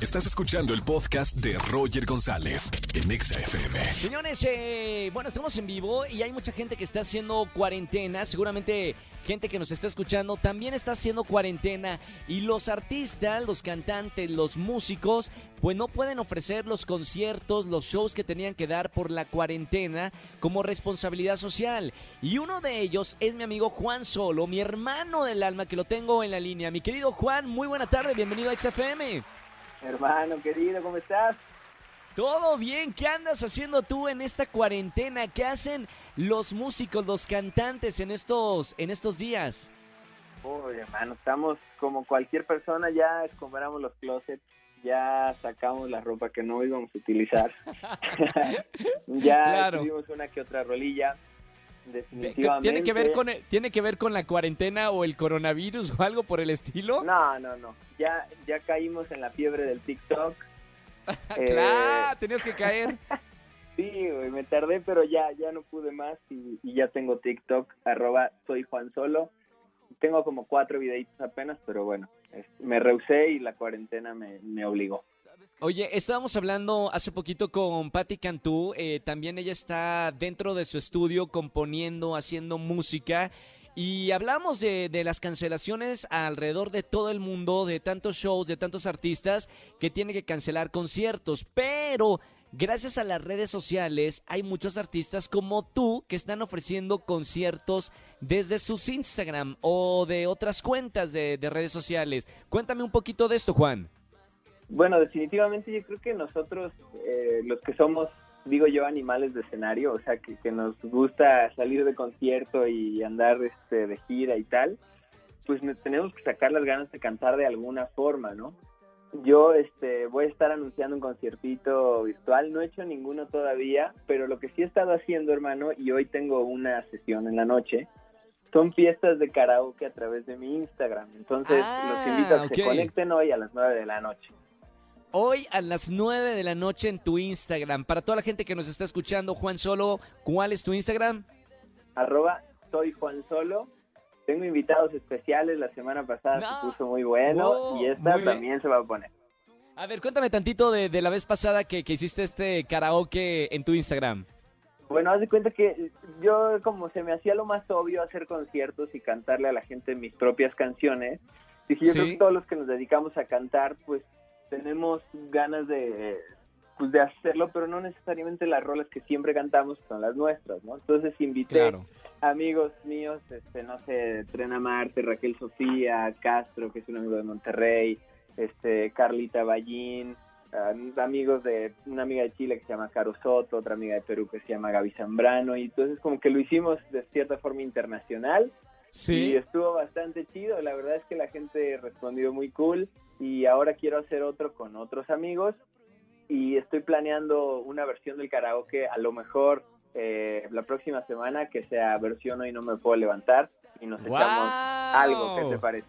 Estás escuchando el podcast de Roger González en Exa FM. Señores, eh, bueno, estamos en vivo y hay mucha gente que está haciendo cuarentena. Seguramente gente que nos está escuchando también está haciendo cuarentena. Y los artistas, los cantantes, los músicos, pues no pueden ofrecer los conciertos, los shows que tenían que dar por la cuarentena como responsabilidad social. Y uno de ellos es mi amigo Juan Solo, mi hermano del alma, que lo tengo en la línea. Mi querido Juan, muy buena tarde, bienvenido a XFM. Hermano querido, ¿cómo estás? Todo bien, ¿qué andas haciendo tú en esta cuarentena? ¿Qué hacen los músicos, los cantantes en estos, en estos días? Uy, hermano, estamos como cualquier persona, ya compramos los closets, ya sacamos la ropa que no íbamos a utilizar. ya Claro. tuvimos una que otra rolilla. Definitivamente. ¿Tiene que, ver con, ¿Tiene que ver con la cuarentena o el coronavirus o algo por el estilo? No, no, no. Ya, ya caímos en la fiebre del TikTok. Eh, claro, tenías que caer. Sí, güey, me tardé, pero ya, ya no pude más y, y ya tengo TikTok, arroba soy Juan Solo. Tengo como cuatro videitos apenas, pero bueno, me rehusé y la cuarentena me, me obligó. Oye, estábamos hablando hace poquito con Patti Cantú, eh, también ella está dentro de su estudio componiendo, haciendo música y hablamos de, de las cancelaciones alrededor de todo el mundo, de tantos shows, de tantos artistas que tienen que cancelar conciertos, pero gracias a las redes sociales hay muchos artistas como tú que están ofreciendo conciertos desde sus Instagram o de otras cuentas de, de redes sociales. Cuéntame un poquito de esto, Juan. Bueno, definitivamente yo creo que nosotros, eh, los que somos, digo yo, animales de escenario, o sea, que, que nos gusta salir de concierto y andar este, de gira y tal, pues ne- tenemos que sacar las ganas de cantar de alguna forma, ¿no? Yo este, voy a estar anunciando un conciertito virtual, no he hecho ninguno todavía, pero lo que sí he estado haciendo, hermano, y hoy tengo una sesión en la noche, son fiestas de karaoke a través de mi Instagram. Entonces, Ah, los invito a que se conecten hoy a las 9 de la noche. Hoy a las 9 de la noche en tu Instagram. Para toda la gente que nos está escuchando, Juan Solo, ¿cuál es tu Instagram? arroba soy Juan Solo. Tengo invitados especiales, la semana pasada No. se puso muy bueno Wow, y esta también se va a poner. A ver, cuéntame tantito de, de la vez pasada que, que hiciste este karaoke en tu Instagram. Bueno, haz de cuenta que yo como se me hacía lo más obvio hacer conciertos y cantarle a la gente mis propias canciones, dije yo Sí. creo que todos los que nos dedicamos a cantar pues tenemos ganas de pues de hacerlo, pero no necesariamente las rolas que siempre cantamos son las nuestras, ¿no? Entonces invité amigos míos, este, no sé, Trena Marte, Raquel Sofía, Castro, que es un amigo de Monterrey, este, Carlita Ballín, ah, amigos de una amiga de Chile que se llama Caro Soto, otra amiga de Perú que se llama Gaby Zambrano, y entonces como que lo hicimos de cierta forma internacional y Sí. estuvo bastante chido, la verdad es que la gente respondió muy cool y ahora quiero hacer otro con otros amigos y estoy planeando una versión del karaoke a lo mejor eh, la próxima semana que sea versión hoy no me puedo levantar y nos echamos algo, ¿qué te parece?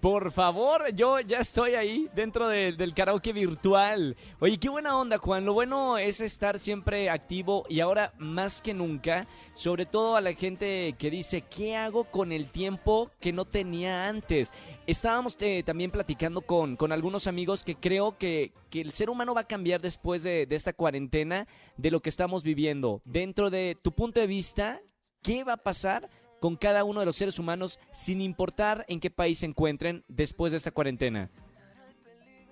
Por favor, yo ya estoy ahí dentro de- del karaoke virtual. Oye, qué buena onda, Juan. Lo bueno es estar siempre activo y ahora más que nunca, sobre todo a la gente que dice, ¿qué hago con el tiempo que no tenía antes? Estábamos eh, también platicando con, con algunos amigos que creo que, que el ser humano va a cambiar después de, de esta cuarentena, de lo que estamos viviendo. Dentro de tu punto de vista, ¿qué va a pasar con cada uno de los seres humanos sin importar en qué país se encuentren después de esta cuarentena?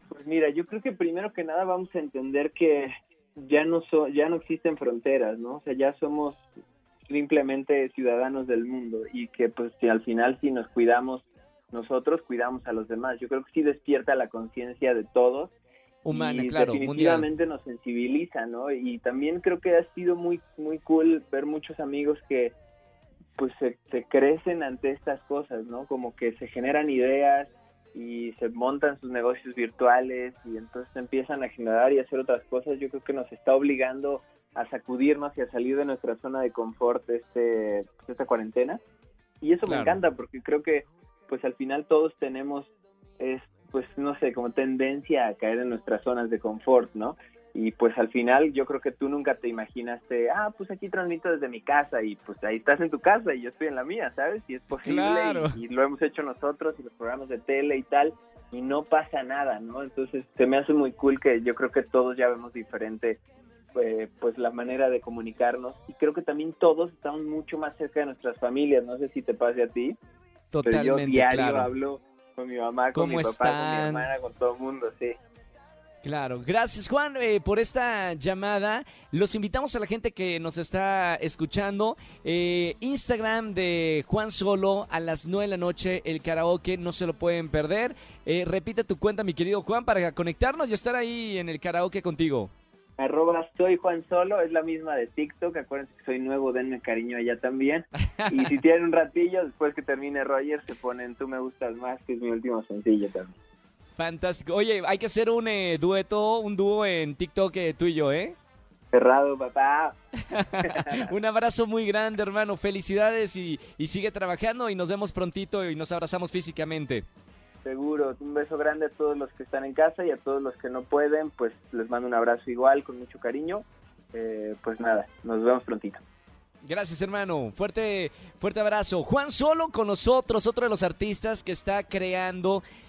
Pues mira, yo creo que primero que nada vamos a entender que ya no so- ya no existen fronteras, ¿no? O sea, ya somos simplemente ciudadanos del mundo y que pues si al final si nos cuidamos nosotros cuidamos a los demás. Yo creo que sí despierta la conciencia de todos Humana, y claro, mundial. definitivamente nos sensibiliza, ¿no? Y también creo que ha sido muy muy cool ver muchos amigos que pues se, se crecen ante estas cosas, ¿no? Como que se generan ideas y se montan sus negocios virtuales y entonces empiezan a generar y hacer otras cosas. Yo creo que nos está obligando a sacudirnos y a salir de nuestra zona de confort este esta cuarentena. Y eso Claro. me encanta porque creo que pues al final todos tenemos es pues no sé, como tendencia a caer en nuestras zonas de confort, ¿no? Y pues al final yo creo que tú nunca te imaginaste, ah, pues aquí transmito desde mi casa y pues ahí estás en tu casa y yo estoy en la mía, ¿sabes? Y es posible y, y, lo hemos hecho nosotros y los programas de tele y tal y no pasa nada, ¿no? Entonces se me hace muy cool que yo creo que todos ya vemos diferente eh, pues la manera de comunicarnos y creo que también todos estamos mucho más cerca de nuestras familias, no sé si te pase a ti, Totalmente, pero yo diario hablo con mi mamá, con mi papá, con mi hermana, con todo el mundo, sí. Claro, gracias Juan eh, por esta llamada. Los invitamos a la gente que nos está escuchando. Eh, Instagram de Juan Solo a las 9 de la noche, el karaoke, no se lo pueden perder. Eh, repite tu cuenta, mi querido Juan, para conectarnos y estar ahí en el karaoke contigo. Arroba soy Juan Solo, es la misma de TikTok. Acuérdense que soy nuevo, denme cariño allá también. Y si tienen un ratillo, después que termine Roger, se ponen Tú me gustas más, que es mi último sencillo también. Fantástico. Oye, hay que hacer un eh, dueto, un dúo en TikTok eh, tú y yo, ¿eh? Cerrado, papá. un abrazo muy grande, hermano. Felicidades y, y sigue trabajando y nos vemos prontito y nos abrazamos físicamente. Seguro, un beso grande a todos los que están en casa y a todos los que no pueden, pues les mando un abrazo igual, con mucho cariño. Eh, pues nada, nos vemos prontito. Gracias, hermano. Fuerte, fuerte abrazo. Juan Solo con nosotros, otro de los artistas que está creando